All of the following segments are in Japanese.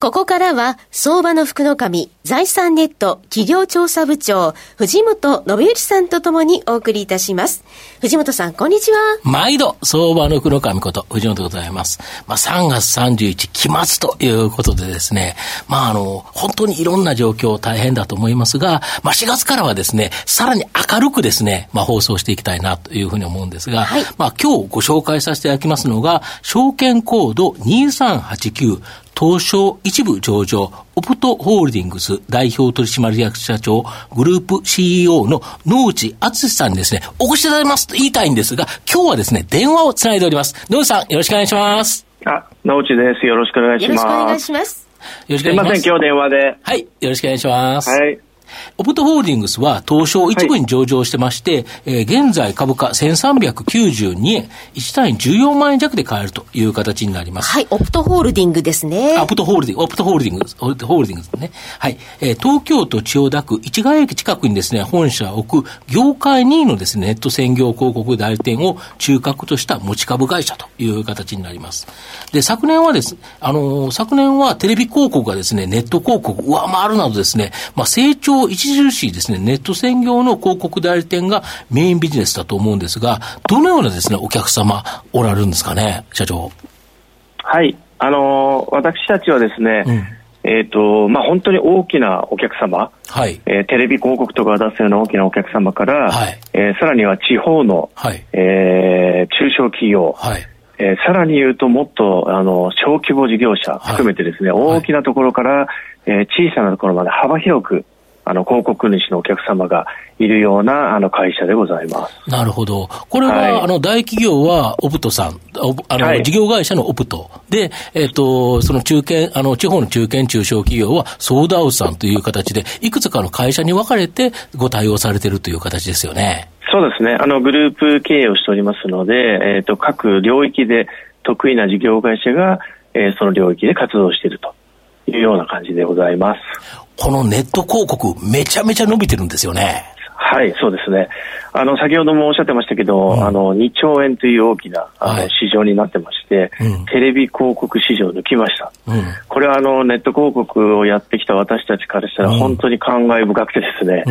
ここからは、相場の福の神、財産ネット企業調査部長、藤本信之さんとともにお送りいたします。藤本さん、こんにちは。毎度、相場の福の神こと、藤本でございます。まあ、3月31期末ということでですね、まあ、あの、本当にいろんな状況大変だと思いますが、まあ、4月からはですね、さらに明るくですね、まあ、放送していきたいなというふうに思うんですが、はい、まあ、今日ご紹介させていただきますのが、証券コード2389東証一部上場、オプトホールディングス代表取締役社長、グループ CEO の野内敦さんにですね、お越しいただきますと言いたいんですが、今日はですね、電話をつないでおります。野内さん、よろしくお願いします。あ、野内です。よろしくお願いします。よろしくお願いします。よろしくお願いします。すいません、今日電話で。はい、よろしくお願いします。はい。オプトホールディングスは東証一部に上場してまして、はい、えー、現在株価1392円、1単位14万円弱で買えるという形になります。はい、オプトホールディングですね。オプトホールディング、オプトホールディング、ホールディングですね。はい、えー、東京都千代田区市ヶ駅近くにですね、本社を置く業界2位のですね、ネット専業広告代理店を中核とした持ち株会社という形になります。で、昨年はです、あのー、昨年はテレビ広告がですね、ネット広告上回るなどですね、まあ成長著しいですね、ネット専業の広告代理店がメインビジネスだと思うんですが、どのようなですね、お客様おられるんですかね、社長。はい、あのー、私たちはですね、うん。えーとまあ、本当に大きなお客様、はい。えー、テレビ広告とか出すような大きなお客様から、はい。えー、さらには地方の、はい。えー、中小企業、はい。えー、さらに言うともっとあの小規模事業者含めてですね、はい、大きなところから、えー、小さなところまで幅広くあの、広告主のお客様がいるような、あの、会社でございます。なるほど。これは、はい、あの、大企業は、オプトさん、あの、はい、事業会社のオプト。で、えっ、ー、と、その中堅、あの、地方の中堅中小企業は、ソーダウスさんという形で、いくつかの会社に分かれて、ご対応されているという形ですよね。そうですね。あの、グループ経営をしておりますので、えっ、ー、と、各領域で得意な事業会社が、えー、その領域で活動しているというような感じでございます。このネット広告、めちゃめちゃ伸びてるんですよね。はい、そうですね。あの、先ほどもおっしゃってましたけど、うん、あの、2兆円という大きな、あの、はい、市場になってまして、うん、テレビ広告市場抜きました。うん、これはあの、ネット広告をやってきた私たちからしたら、本当に感慨深くてですね、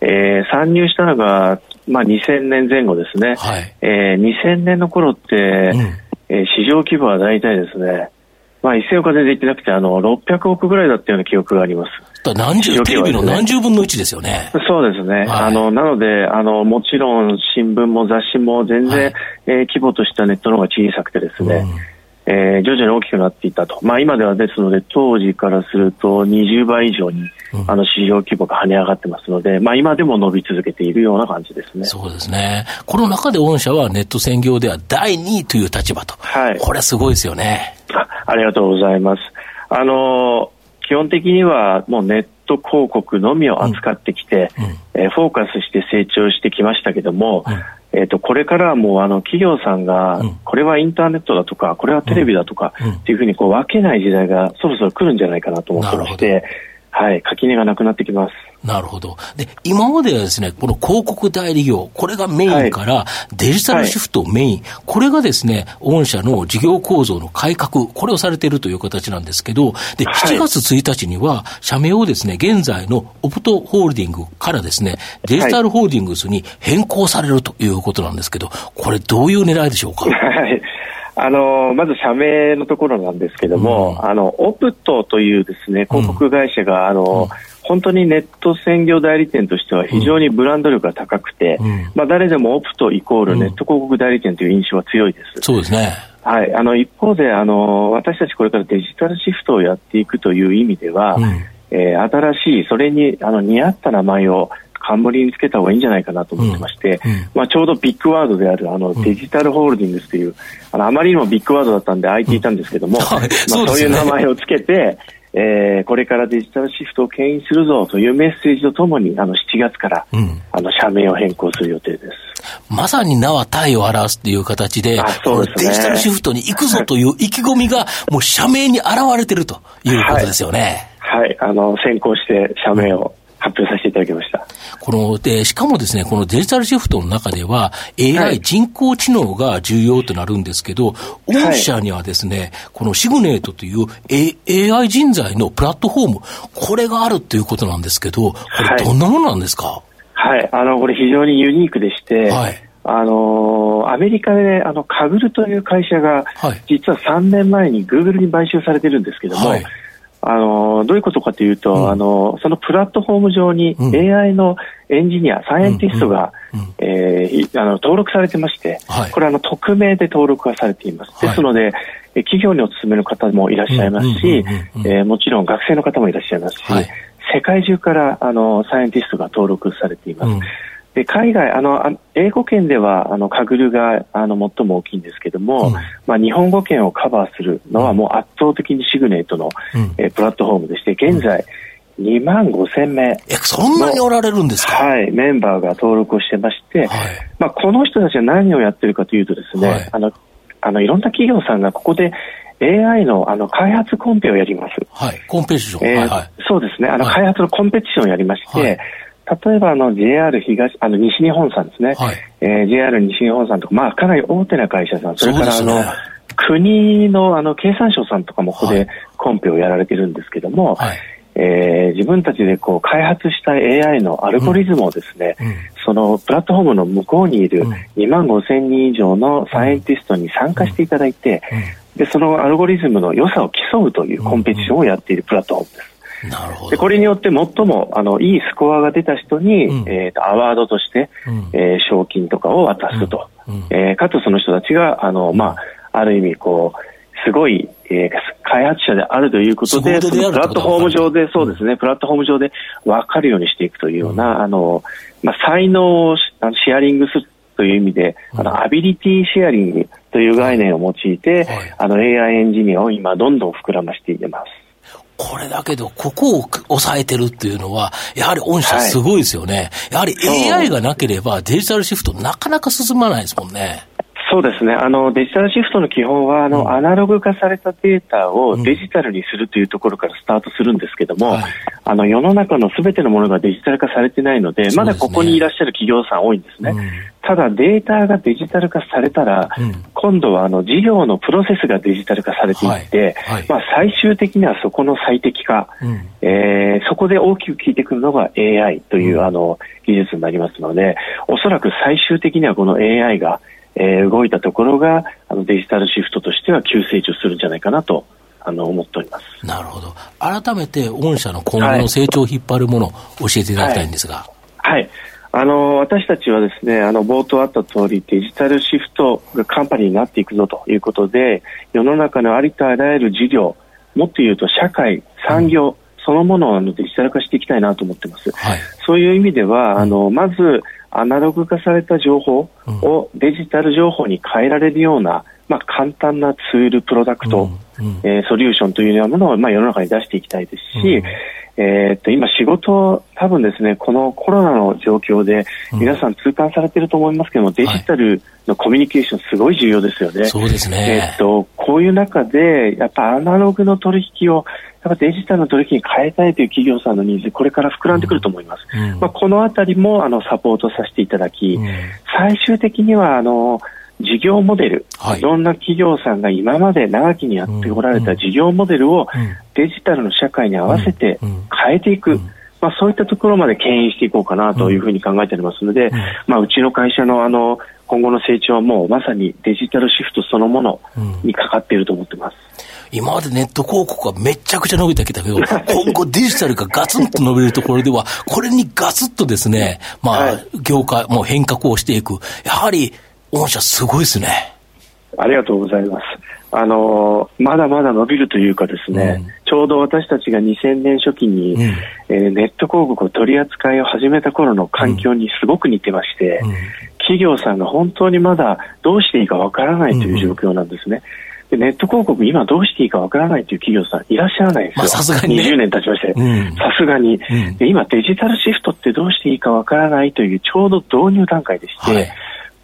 えー、参入したのが、まあ、2000年前後ですね。はい、えー、2000年の頃って、えー、市場規模は大体ですね、まあ、1000億は全然言ってなくて、あの、600億ぐらいだったような記憶があります。何十、テレビの何十分の1ですよね。そうですね。はい、あの、なので、あの、もちろん新聞も雑誌も全然、はい、えー、規模としたネットの方が小さくてですね、うん、えー、徐々に大きくなっていったと。まあ今ではですので、当時からすると20倍以上に、うん、あの、市場規模が跳ね上がってますので、まあ今でも伸び続けているような感じですね。そうですね。この中で御社はネット専業では第2位という立場と。はい。これはすごいですよね。あありがとうございます。あの基本的にはもうネット広告のみを扱ってきて、うん、えー、フォーカスして成長してきましたけども、うん、えーと、これからはもうあの企業さんが、これはインターネットだとかこれはテレビだとかっていうふうにこう分けない時代がそろそろ来るんじゃないかなと思ってまして、はい、垣根がなくなってきます。なるほど。で、今まではですね、この広告代理業、これがメインから、デジタルシフトメイン、はい、これがですね、御社の事業構造の改革、これをされているという形なんですけど、で、7月1日には、社名をですね、現在のオプトホールディングからですね、デジタルホールディングスに変更されるということなんですけど、これどういう狙いでしょうか？はい。あのまず社名のところなんですけども、うん、あのオプトというですね広告会社が、あの、うん。本当にネット専業代理店としては非常にブランド力が高くて、うん、まあ、誰でもオプトイコールネット広告代理店という印象は強いです。そうですね。はい、あの一方であの私たちこれからデジタルシフトをやっていくという意味では、うん、えー、新しいそれにあの似合った名前を冠につけた方がいいんじゃないかなと思ってまして、うんうん、まあ、ちょうどビッグワードであるあのデジタルホールディングスという、あのあまりにもビッグワードだったんで空いていたんですけども、まあ、そういう名前をつけて、えー、これからデジタルシフトを牽引するぞというメッセージとともに、あの、7月から、うん、あの、社名を変更する予定です。まさに名は体を表すという形で、そうですね、デジタルシフトに行くぞという意気込みが、もう社名に現れてるということですよね。はい、はい、あの、先行して社名を発表させていただきました。この、で、しかもですね、このデジタルシフトの中では、AI、はい、人工知能が重要となるんですけど、御社にはですね、はい、このシグネートという、A、AI 人材のプラットフォーム、これがあるということなんですけど、これどんなものなんですか、はい、はい、あの、これ非常にユニークでして、はい。あのアメリカであのカグルという会社が、はい、実は3年前にグーグルに買収されてるんですけども、はい、あのどういうことかというと、うん、あのそのプラットフォーム上に AI のエンジニア、うん、サイエンティストが、うん、えー、あの登録されてまして、はい、これあの匿名で登録がされています。はい、ですので、企業にお勤めの方もいらっしゃいますし、えもちろん学生の方もいらっしゃいますし、はい、世界中からあのサイエンティストが登録されています。で海外あの、英語圏ではあのカグルがあの最も大きいんですけども、うん、まあ、日本語圏をカバーするのはもう圧倒的にシグネートの、うん、えプラットフォームでして、現在、2万5千名え、そんなにおられるんですか？はい、メンバーが登録をしてまして、はい、まあ、この人たちは何をやってるかというとですね、はい、あの、あの、いろんな企業さんがここで AI のあの開発コンペをやります。はい、コンペティション、えー、はいはい、そうですね、あの、開発のコンペティションをやりまして、例えばあの JR 東、あの西日本さんですね、はい。えー、JR 西日本さんとか、まあ、かなり大手な会社さん、それからあの、ね、国のあの経産省さんとかもここでコンペをやられてるんですけども、はい、えー、自分たちでこう開発した AI のアルゴリズムをですね、うん。うん、そのプラットフォームの向こうにいる2万5千人以上のサイエンティストに参加していただいて、でそのアルゴリズムの良さを競うというコンペティションをやっているプラットフォームです。なるほど。でこれによって最もあのいいスコアが出た人に、うん、えーと、アワードとして、うん、えー、賞金とかを渡すと、うん、えー、かつその人たちがあの、まあ、ある意味こうすごい、えー、開発者であるということで、プラットフォーム上で、そうですね、プラットフォーム上で分かるようにしていくというような、あの、まあ、才能をシェアリングするという意味で、あの、アビリティシェアリングという概念を用いて、はい、あの、AI エンジニアを今、どんどん膨らましています。これだけど、ここを抑えてるっていうのは、やはり御社すごいですよね。はい、やはり AI がなければデジタルシフトなかなか進まないですもんね。そうですね。あの、デジタルシフトの基本は、あの、うん、アナログ化されたデータをデジタルにするというところからスタートするんですけども、うんはい、あの、世の中のすべてのものがデジタル化されてないので、でね、まだここにいらっしゃる企業さん多いんですね。うん、ただ、データがデジタル化されたら、今度は、あの、事業のプロセスがデジタル化されていって、はい。はい、まあ、最終的にはそこの最適化、えー、そこで大きく効いてくるのが AI という、あの、技術になりますので、おそらく最終的にはこの AI が、えー、動いたところがあのデジタルシフトとしては急成長するんじゃないかなとあの思っております。なるほど、改めて御社の今後の成長を引っ張るものを教えていただきたいんですが。はい、はい。あの私たちはですねあの冒頭あった通りデジタルシフトがカンパニーになっていくぞということで世の中のありとあらゆる事業もっと言うと社会産業、うん、そのものをあのデジタル化していきたいなと思ってます、はい、そういう意味ではあのまずアナログ化された情報をデジタル情報に変えられるような、まあ、簡単なツール、プロダクト、うんうん、えー、ソリューションというようなものを、まあ、世の中に出していきたいですし、うん、えー、っと今、仕事、多分ですねこのコロナの状況で皆さん痛感されていると思いますけども、デジタルのコミュニケーション、すごい重要ですよね。そうですね、えー、っとこういう中で、やっぱアナログの取引をやっぱデジタルの取引に変えたいという企業さんのニーズ、これから膨らんでくると思います。うん、まあ、このあたりもあのサポートさせていただき、うん、最終的にはあの事業モデル、はい、いろんな企業さんが今まで長きにやっておられた事業モデルをデジタルの社会に合わせて変えていく。まあ、そういったところまで牽引していこうかなというふうに考えておりますので、まあ、うちの会社のあの今後の成長はもうまさにデジタルシフトそのものにかかっていると思ってます。今までネット広告がめちゃくちゃ伸びてきたけど、今後デジタルがガツンと伸びるところでは、これにガツッとですね、まあ、業界も変革をしていく。やはり、御社すごいですね。ありがとうございます。あのまだまだ伸びるというかですね、うん、ちょうど私たちが2000年初期に、うん、えー、ネット広告を取り扱いを始めた頃の環境にすごく似てまして、うん、企業さんが本当にまだどうしていいかわからないという状況なんですね。ネット広告、今どうしていいかわからないという企業さんいらっしゃらないんですよ。さすがに、ね、20年経ちまして。さすがに、うんで。今デジタルシフトってどうしていいかわからないというちょうど導入段階でして、はい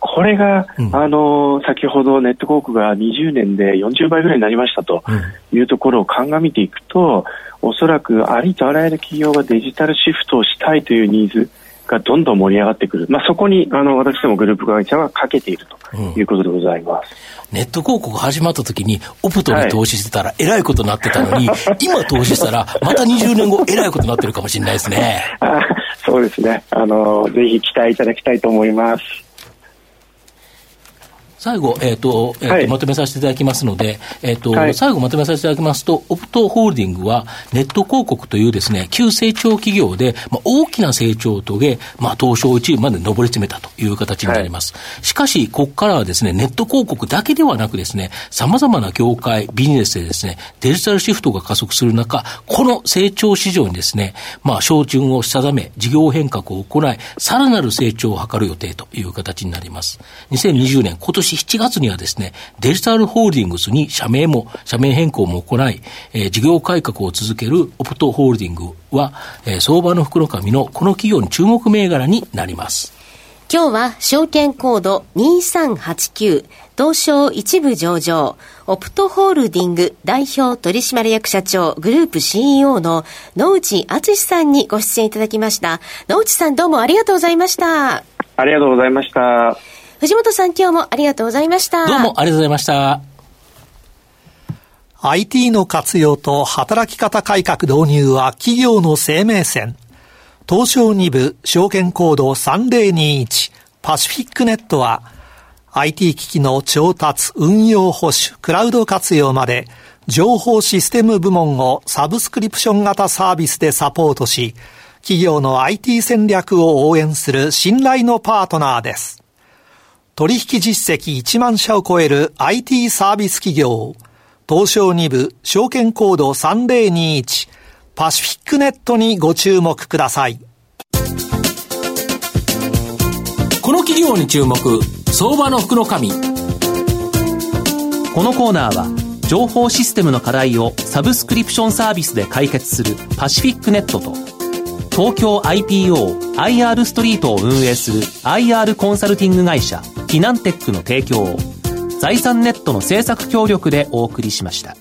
これが、うん、あの先ほどネット広告が20年で40倍ぐらいになりましたというところを鑑みていくと、おそらくありとあらゆる企業がデジタルシフトをしたいというニーズがどんどん盛り上がってくる、まあ、そこにあの私どもグループ会社はかけているということでございます。ネット広告始まった時に、オプトに投資してたら、えらいことになってたのに、はい、今投資したら、また20年後、えらいことになってるかもしれないですね。そうですね。あの、ぜひ期待いただきたいと思います。最後、えっ、ー、と、えーと、はい、まとめさせていただきますので、えっ、ー、と、はい、最後まとめさせていただきますと、オプトホールディングは、ネット広告というですね、急成長企業で、まあ、大きな成長を遂げ、まあ、東証1位まで上り詰めたという形になります。はい、しかし、ここからはですね、ネット広告だけではなくですね、様々な業界、ビジネスでですね、デジタルシフトが加速する中、この成長市場にですね、まあ、照準を定め、事業変革を行い、さらなる成長を図る予定という形になります。2020年、今年7月にはですね、デジタルホールディングスに社名も、社名変更も行い、えー、事業改革を続けるオプトホールディングは、えー、相場の福の神のこの企業に注目銘柄になります。今日は証券コード2389東証一部上場オプトホールディング代表取締役社長グループ CEO の野内敦さんにご出演いただきました。野内さんどうもありがとうございました。ありがとうございました藤本さん今日もありがとうございました。どうもありがとうございました。IT の活用と働き方改革導入は企業の生命線。東証2部証券コード3021パシフィックネットは IT 機器の調達、運用保守、クラウド活用まで情報システム部門をサブスクリプション型サービスでサポートし、企業の IT 戦略を応援する信頼のパートナーです。取引実績1万社を超える IT サービス企業、東証2部証券コード3021パシフィックネットにご注目ください。この企業に注目、相場の福の神。このコーナーは、情報システムの課題をサブスクリプションサービスで解決するパシフィックネットと、東京 IPO IR ストリートを運営する IR コンサルティング会社ナンテックの提供を財産ネットの政策協力でお送りしました。